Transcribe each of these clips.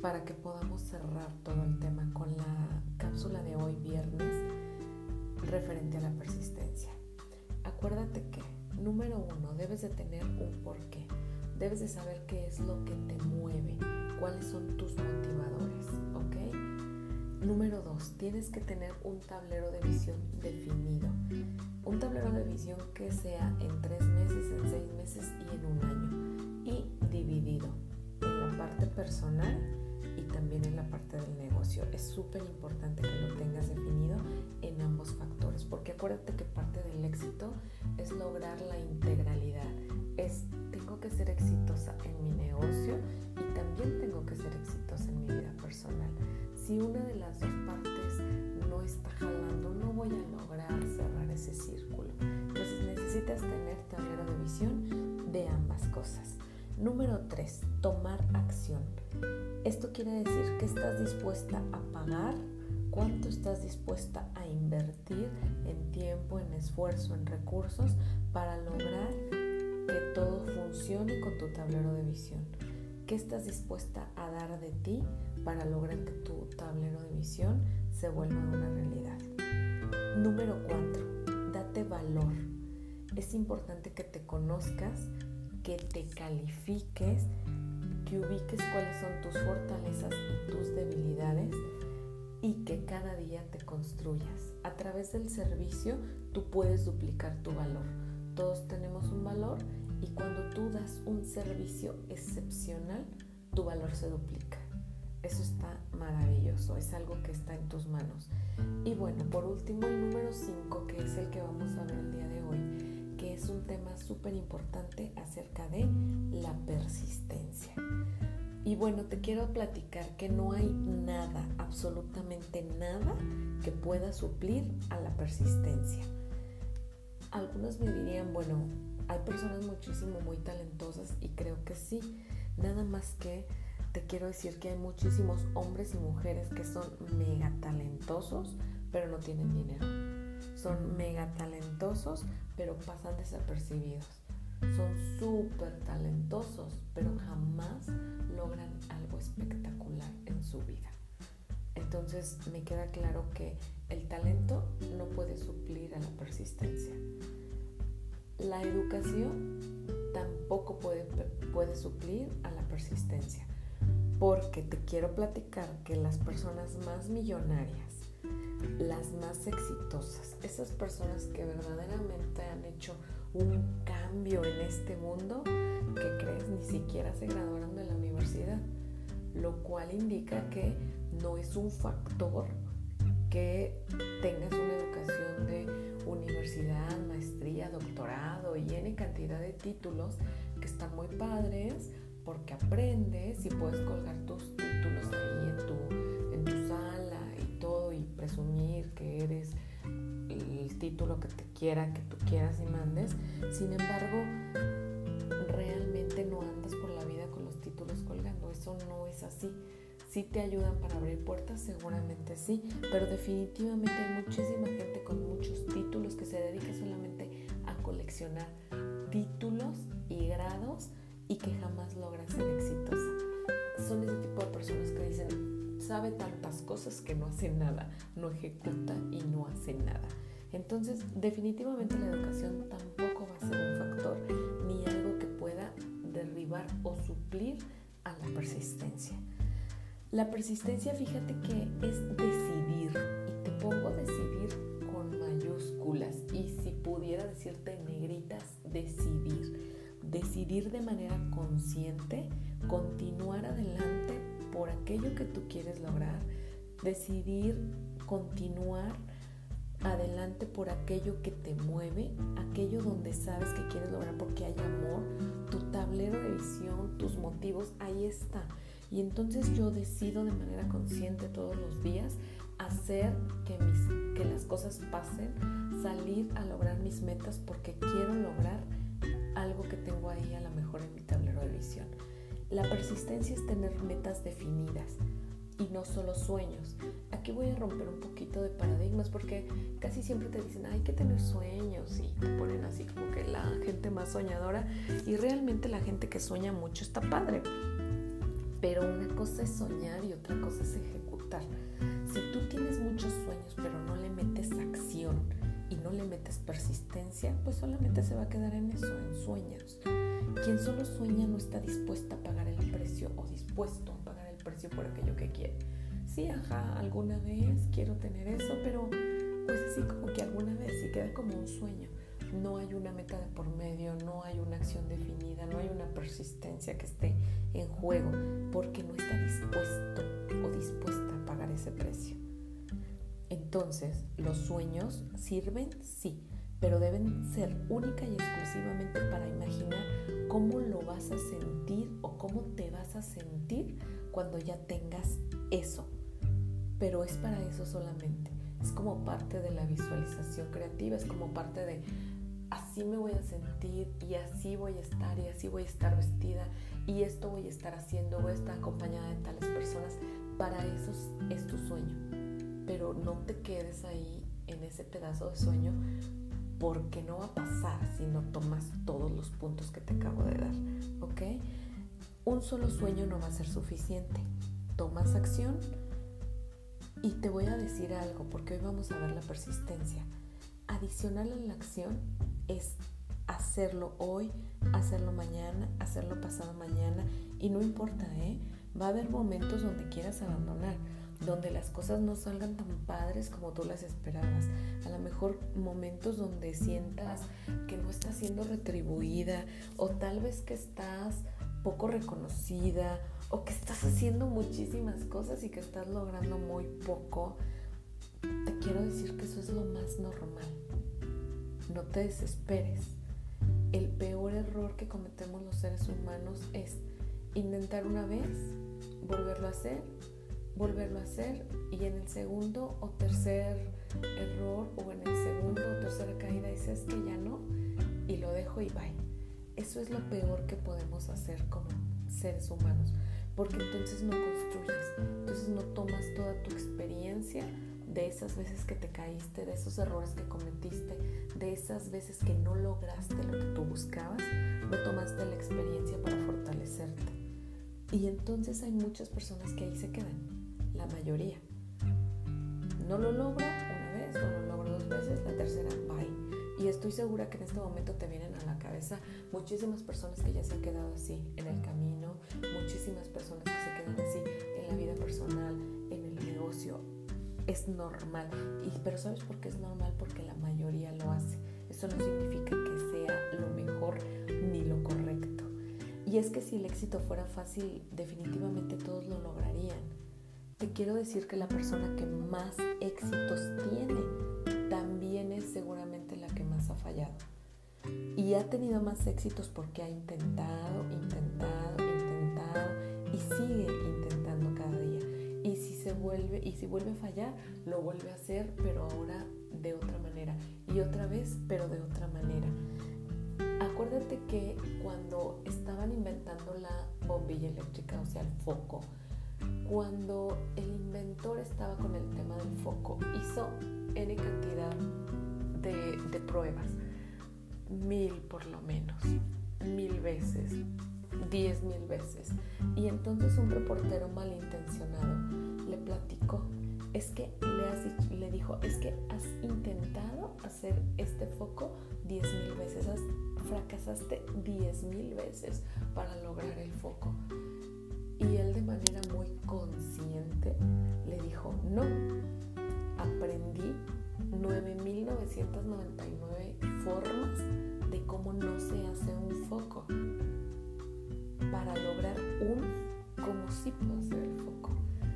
para que podamos cerrar todo el tema con la cápsula de hoy viernes referente a la persistencia. Acuérdate que, número uno, debes de tener un porqué. Debes de saber qué es lo que te mueve, cuáles son tus motivadores, ¿ok? Número dos, tienes que tener un tablero de visión definido. Un tablero de visión que sea en tres meses, en seis meses y en un año. Y dividido en la parte personal parte del negocio. Es súper importante que lo tengas definido en ambos factores, porque acuérdate que parte del éxito es lograr la integralidad. Es, tengo que ser exitosa en mi negocio y también tengo que ser exitosa en mi vida personal. Si una de las dos partes no está jalando, no voy a lograr cerrar ese círculo. Entonces necesitas tener tablero de visión de ambas cosas. Número 3. Tomar acción. Esto quiere decir que estás dispuesta a pagar, cuánto estás dispuesta a invertir en tiempo, en esfuerzo, en recursos para lograr que todo funcione con tu tablero de visión. ¿Qué estás dispuesta a dar de ti para lograr que tu tablero de visión se vuelva una realidad? Número 4. Date valor. Es importante que te conozcas que te califiques, que ubiques cuáles son tus fortalezas y tus debilidades y que cada día te construyas. A través del servicio tú puedes duplicar tu valor. Todos tenemos un valor y cuando tú das un servicio excepcional, tu valor se duplica. Eso está maravilloso, es algo que está en tus manos. Y bueno, por último el número 5, que es el que vamos a ver el día de hoy, es un tema súper importante acerca de la persistencia. Y bueno, te quiero platicar que no hay nada, absolutamente nada, que pueda suplir a la persistencia. Algunos me dirían, bueno, hay personas muchísimo muy talentosas y creo que sí. Nada más que te quiero decir que hay muchísimos hombres y mujeres que son mega talentosos, pero no tienen dinero son mega talentosos, pero pasan desapercibidos. Son súper talentosos, pero jamás logran algo espectacular en su vida. Entonces me queda claro que el talento no puede suplir a la persistencia. La educación tampoco puede, puede suplir a la persistencia. Porque te quiero platicar que las personas más millonarias las más exitosas, esas personas que verdaderamente han hecho un cambio en este mundo, que crees ni siquiera se graduaron de la universidad, lo cual indica que no es un factor que tengas una educación de universidad, maestría, doctorado y N cantidad de títulos que están muy padres porque aprendes y puedes colgar tus títulos ahí en tu, presumir que eres el título que te quiera, que tú quieras y mandes. Sin embargo, realmente no andas por la vida con los títulos colgando. Eso no es así. Si te ayudan para abrir puertas, seguramente sí, pero definitivamente hay muchísima gente con muchos títulos que se dedica solamente a coleccionar títulos y grados y que jamás logra ser exitosa. Son ese tipo de personas que dicen, sabe tantas cosas que no hace nada, no ejecuta y no hace nada. Entonces, definitivamente la educación tampoco va a ser un factor ni algo que pueda derribar o suplir a la persistencia. La persistencia, fíjate que es decidir, y te pongo decidir con mayúsculas, y si pudiera decirte negritas, decidir. Decidir de manera consciente, continuar adelante aquello que tú quieres lograr, decidir continuar adelante por aquello que te mueve, aquello donde sabes que quieres lograr porque hay amor, tu tablero de visión, tus motivos, ahí está. Y entonces yo decido de manera consciente todos los días hacer que, mis, que las cosas pasen, salir a lograr mis metas porque quiero lograr algo que tengo ahí a lo mejor en mi tablero de visión. La persistencia es tener metas definidas y no solo sueños. Aquí voy a romper un poquito de paradigmas porque casi siempre te dicen hay que tener sueños y te ponen así como que la gente más soñadora y realmente la gente que sueña mucho está padre. Pero una cosa es soñar y otra cosa es ejecutar. Si tú tienes muchos sueños pero no le metes acción y no le metes persistencia, pues solamente se va a quedar en eso, en sueños. Quien solo sueña no está dispuesta a pagar el precio o dispuesto a pagar el precio por aquello que quiere. Sí, ajá, alguna vez quiero tener eso, pero pues así como que alguna vez y queda como un sueño. No hay una meta de por medio, no hay una acción definida, no hay una persistencia que esté en juego, porque no está dispuesto o dispuesta a pagar ese precio. Entonces, los sueños sirven, sí, pero deben ser única y exclusivamente para imaginar cómo lo vas a sentir o cómo te vas a sentir cuando ya tengas eso. Pero es para eso solamente. Es como parte de la visualización creativa, es como parte de así me voy a sentir y así voy a estar y así voy a estar vestida y esto voy a estar haciendo, voy a estar acompañada de tales personas. Para eso es tu sueño. Pero no te quedes ahí en ese pedazo de sueño porque no va a pasar si no tomas todos los puntos que te acabo de dar, ¿ok? Un solo sueño no va a ser suficiente. Tomas acción y te voy a decir algo, porque hoy vamos a ver la persistencia. Adicional a la acción es hacerlo hoy, hacerlo mañana, hacerlo pasado mañana y no importa, ¿eh? Va a haber momentos donde quieras abandonar donde las cosas no salgan tan padres como tú las esperabas. A lo mejor momentos donde sientas que no estás siendo retribuida o tal vez que estás poco reconocida o que estás haciendo muchísimas cosas y que estás logrando muy poco. Te quiero decir que eso es lo más normal. No te desesperes. El peor error que cometemos los seres humanos es intentar una vez, volverlo a hacer volverlo a hacer y en el segundo o tercer error o en el segundo o tercera caída dices que ya no y lo dejo y bye. Eso es lo peor que podemos hacer como seres humanos, porque entonces no construyes, entonces no tomas toda tu experiencia de esas veces que te caíste, de esos errores que cometiste, de esas veces que no lograste lo que tú buscabas, no tomaste la experiencia para fortalecerte. Y entonces hay muchas personas que ahí se quedan la mayoría. No lo logro una vez, no lo logro dos veces, la tercera, bye. Y estoy segura que en este momento te vienen a la cabeza muchísimas personas que ya se han quedado así en el camino, muchísimas personas que se quedan así en la vida personal, en el negocio. Es normal. Y, pero ¿sabes por qué es normal? Porque la mayoría lo hace. Eso no significa que sea lo mejor ni lo correcto. Y es que si el éxito fuera fácil, definitivamente todos lo lograrían te quiero decir que la persona que más éxitos tiene también es seguramente la que más ha fallado. Y ha tenido más éxitos porque ha intentado, intentado, intentado y sigue intentando cada día. Y si se vuelve y si vuelve a fallar, lo vuelve a hacer, pero ahora de otra manera y otra vez, pero de otra manera. Acuérdate que cuando estaban inventando la bombilla eléctrica, o sea, el foco, cuando el inventor estaba con el tema del foco, hizo N cantidad de, pruebas, mil por lo menos, mil veces, diez mil veces. Y entonces un reportero malintencionado le platicó, es que le, le dijo, es que has intentado hacer este foco diez mil veces, fracasaste diez mil veces para lograr el foco. Y él de manera muy consciente le dijo, no, aprendí 9.999 formas de cómo no se hace un foco para lograr un cómo sí puedo hacer el foco.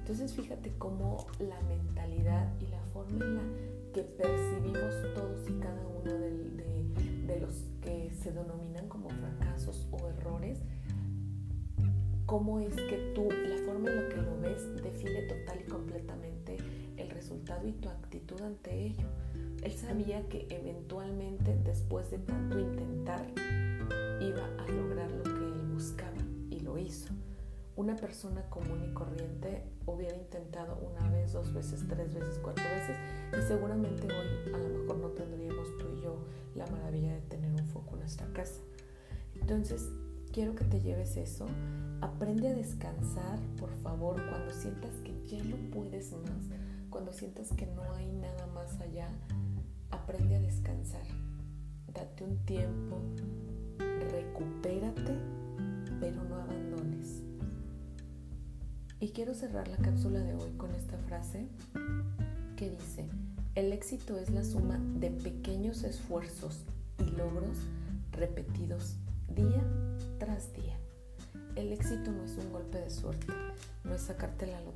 Entonces fíjate cómo la mentalidad y la forma en la que percibimos todos y cada uno de los que se denominan como fracasos o errores cómo es que tú, la forma en la que lo ves, define total y completamente el resultado y tu actitud ante ello. Él sabía que eventualmente, después de tanto intentar, iba a lograr lo que él buscaba y lo hizo. Una persona común y corriente hubiera intentado una vez, dos veces, tres veces, cuatro veces y seguramente hoy a lo mejor no tendríamos tú y yo la maravilla de tener un foco en nuestra casa. Entonces, quiero que te lleves eso. Aprende a descansar, por favor, cuando sientas que ya no puedes más, cuando sientas que no hay nada más allá, aprende a descansar. Date un tiempo, recupérate, pero no abandones. Y quiero cerrar la cápsula de hoy con esta frase que dice, el éxito es la suma de pequeños esfuerzos y logros repetidos día tras día. El éxito no es un golpe de suerte, no es sacarte la lotería